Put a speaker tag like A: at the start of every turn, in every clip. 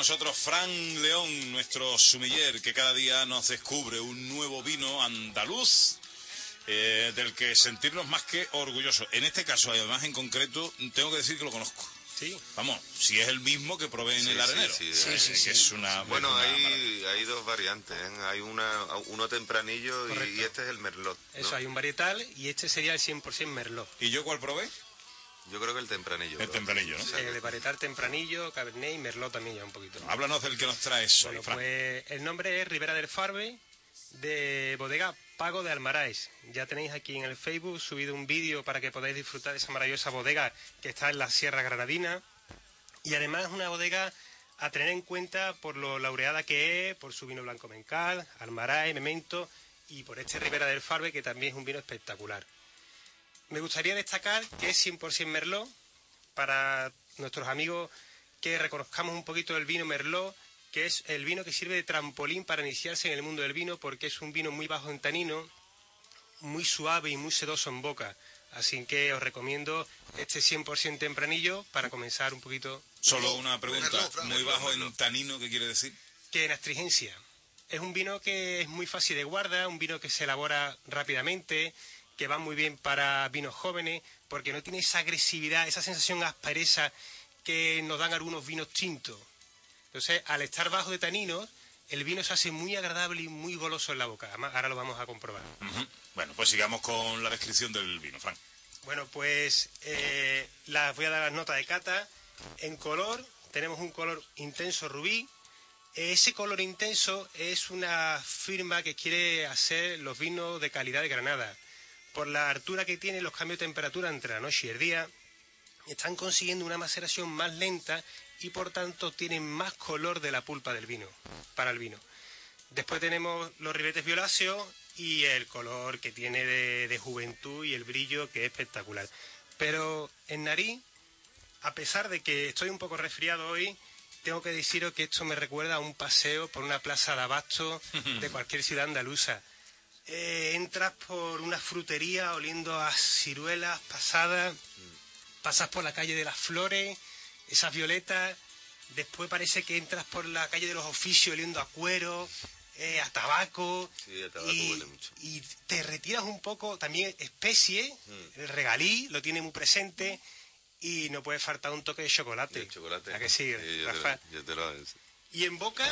A: nosotros Fran León, nuestro sumiller, que cada día nos descubre un nuevo vino andaluz eh, del que sentirnos más que orgullosos. En este caso, además en concreto, tengo que decir que lo conozco.
B: Sí.
A: Vamos, si es el mismo que probé en
C: Sí,
A: el arenero.
C: sí, sí, sí,
A: es una
C: Bueno,
A: es una
C: hay, hay dos variantes. ¿eh? Hay una, uno tempranillo y, este es el merlot. ¿no?
B: Eso, hay un varietal y este sería el 100% merlot.
A: ¿Y yo cuál probé?
C: Yo creo que el tempranillo.
A: El tempranillo, ¿no?
C: Sí.
B: Eh, de varietal tempranillo, cabernet y merlot también ya un poquito.
A: Háblanos del que nos trae eso,
B: Bueno,
A: Fran.
B: pues el nombre es Ribera del Farbe, de bodega Pago de Almaráis. Ya tenéis aquí en el Facebook subido un vídeo para que podáis disfrutar de esa maravillosa bodega que está en la Sierra Granadina. Y además es una bodega a tener en cuenta por lo laureada que es, por su vino blanco mencal, Almaráis, Memento y por este Ribera del Farbe que también es un vino espectacular. Me gustaría destacar que es 100% Merlot para nuestros amigos que reconozcamos un poquito el vino Merlot, que es el vino que sirve de trampolín para iniciarse en el mundo del vino porque es un vino muy bajo en tanino, muy suave y muy sedoso en boca. Así que os recomiendo este 100% tempranillo para comenzar un poquito
A: Solo una pregunta. Muy bajo en tanino, ¿qué quiere decir?
B: que en astringencia. Es un vino que es muy fácil de guardar, un vino que se elabora rápidamente, que va muy bien para vinos jóvenes, porque no tiene esa agresividad, esa sensación aspereza que nos dan algunos vinos tintos. Entonces, al estar bajo de taninos, el vino se hace muy agradable y muy goloso en la boca. Además, ahora lo vamos a comprobar.
A: Bueno, pues sigamos con la descripción del vino, Fran.
B: Bueno, pues eh, las voy a dar las notas de cata. En color tenemos un color intenso rubí. Ese color intenso es una firma que quiere hacer los vinos de calidad de Granada. Por la altura que tiene los cambios de temperatura entre la noche y el día, están consiguiendo una maceración más lenta y por tanto tienen más color de la pulpa del vino, para el vino. Después tenemos los ribetes violáceos y el color que tiene de, de juventud y el brillo que es espectacular. Pero en nariz, a pesar de que estoy un poco resfriado hoy, tengo que deciros que esto me recuerda a un paseo por una plaza de abasto de cualquier ciudad andaluza. Eh, entras por una frutería oliendo a ciruelas pasadas, pasas por la calle de las flores, esas violetas, después parece que entras por la calle de los oficios oliendo a cuero, eh, a tabaco,
C: Sí, el tabaco
B: y,
C: huele mucho.
B: y te retiras un poco, también especie, el regalí lo tiene muy presente y no puede faltar un toque de chocolate.
C: El chocolate.
B: ¿A que sí,
C: te, te lo
B: Y en boca,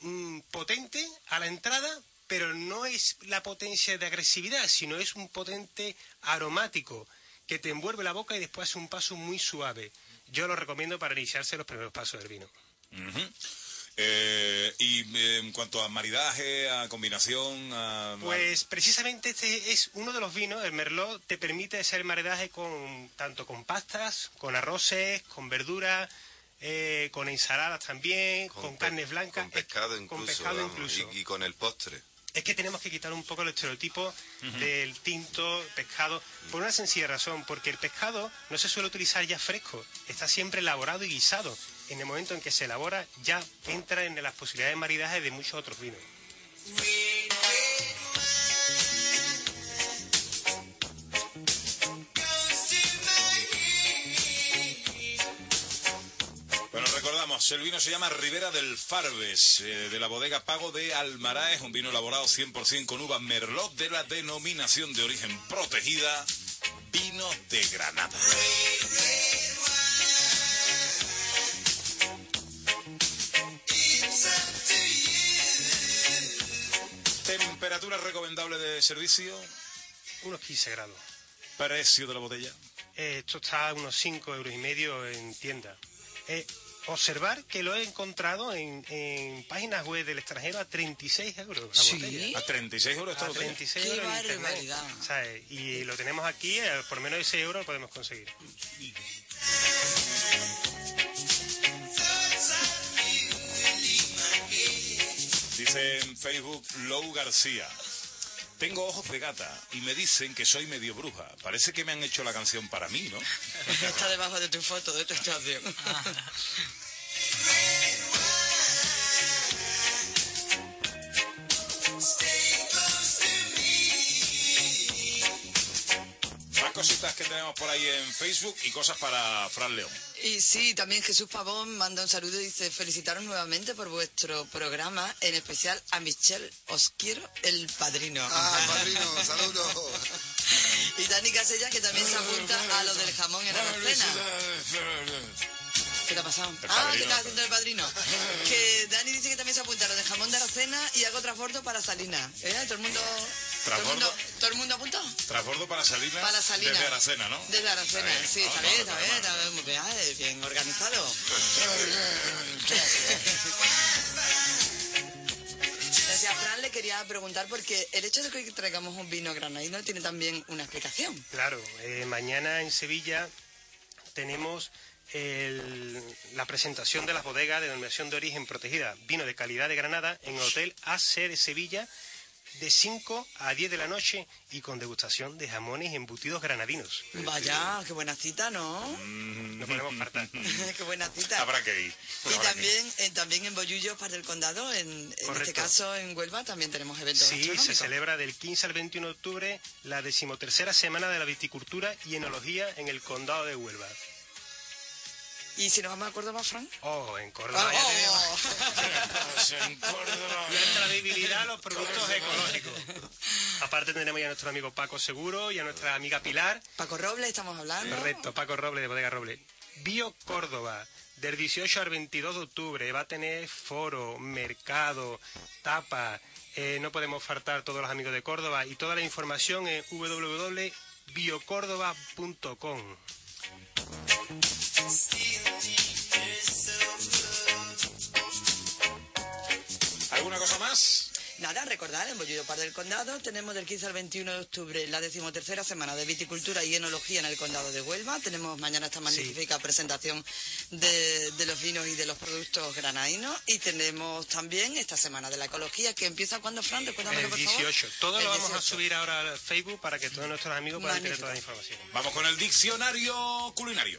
B: mm, potente a la entrada, pero no es la potencia de agresividad, sino es un potente aromático que te envuelve la boca y después hace un paso muy suave. Yo lo recomiendo para iniciarse los primeros pasos del vino.
A: Eh, y eh, en cuanto a maridaje, a combinación, a...
B: Pues precisamente este es uno de los vinos, el Merlot, te permite hacer el maridaje con, tanto con pastas, con arroces, con verduras, eh, con ensaladas también, con, carnes blancas.
C: Con pescado
B: es-
C: incluso.
B: Con pescado
C: vamos,
B: incluso.
C: Y, y con el postre.
B: Es que tenemos que quitar un poco el estereotipo del tinto, pescado, por una sencilla razón, porque el pescado no se suele utilizar ya fresco, está siempre elaborado y guisado. En el momento en que se elabora, ya entra en las posibilidades de maridaje de muchos otros vinos.
A: El vino se llama Ribera del Farbes, eh, de la bodega Pago de Almaraes, un vino elaborado 100% con uva Merlot de la denominación de origen protegida, vino de Granada. Temperatura recomendable de servicio,
B: Unos 15 grados.
A: precio de la botella.
B: Eh, esto está a unos 5 euros y medio en tienda. Eh, observar que lo he encontrado en, en páginas web del extranjero a 36 euros la
D: Sí.
B: botella.
A: A 36 euros esta
B: A
A: botella.
B: 36
D: ¡Qué
B: euros en! ¿sabes? Y lo tenemos aquí, eh, por menos de 6 euros lo podemos conseguir.
A: Dice en Facebook Lou García. Tengo ojos de gata y me dicen que soy medio bruja. Parece que me han hecho la canción para mí, ¿no?
D: Está debajo de tu foto, de tu estación.
A: cositas que tenemos por ahí en Facebook y cosas para Fran León.
D: Y sí, también Jesús Pavón manda un saludo y dice, felicitaros nuevamente por vuestro programa, en especial a Michelle, os quiero el padrino.
E: Ah, padrino, saludos.
D: Y Dani Casella, que también se apunta a lo del jamón en Aracena. ¿Qué te ha pasado?
A: El
D: Ah,
A: padrino.
D: que estás haciendo el padrino. Que Dani dice que también se apunta a lo del jamón de Aracena y hago transbordo para Salinas. ¿Eh? ¿Todo el mundo... ¿Todo el mundo,
A: ¿Transbordo?
D: ¿todo el mundo apuntó?
A: Transbordo para Salinas.
D: Para Salinas.
A: Desde Aracena, ¿no?
D: Desde Aracena, sí, está bien, está
A: está
D: bien, está bien, muy bien, eh, bien organizado. Decía Fran, le quería preguntar porque el hecho de que hoy traigamos un vino granadino tiene también una explicación.
B: Claro, eh, mañana en Sevilla tenemos el- la presentación de las bodegas de denominación de origen protegida, vino de calidad de Granada, en el Hotel AC de Sevilla, de 5 a 10 de la noche y con degustación de jamones y embutidos granadinos.
D: Vaya, qué buena cita, ¿no?
B: No podemos faltar.
D: qué buena cita.
A: Habrá que ir.
D: Y
A: Habrá que ir.
D: también, eh, también en Bollullo, para el condado, en, en este caso en Huelva, también tenemos eventos
B: Sí, se celebra del 15 al 21 de octubre la decimotercera Semana de la Viticultura y Enología en el Condado de Huelva.
D: ¿Y si nos vamos a Córdoba, Fran?
B: Oh, en Córdoba ya tenemos
A: Pues en Córdoba.
B: nuestra debilidad a los productos ecológicos. Aparte tenemos ya a nuestro amigo Paco Seguro y a nuestra amiga Pilar.
D: Paco Robles, estamos hablando.
B: Correcto, Paco Roble de Bodega Roble. Bio Córdoba, del 18 al 22 de octubre, va a tener foro, mercado, tapa. eh, no podemos faltar todos los amigos de Córdoba y toda la información en www.biocórdoba.com.
A: ¿Alguna cosa más?
D: Nada, recordar, en Bollullo Par del Condado tenemos del 15 al 21 de octubre la decimotercera semana de viticultura y enología en el Condado de Huelva. Tenemos mañana esta magnífica presentación de, de los vinos y de los productos granadinos. Y tenemos también esta semana de la ecología que empieza cuando, Fran, recuérdamelo,
B: El
D: por favor.
B: 18. Todo
D: El
B: lo vamos a
D: 18.
B: subir ahora al Facebook para que todos nuestros amigos puedan tener toda la información.
A: Vamos con el diccionario culinario.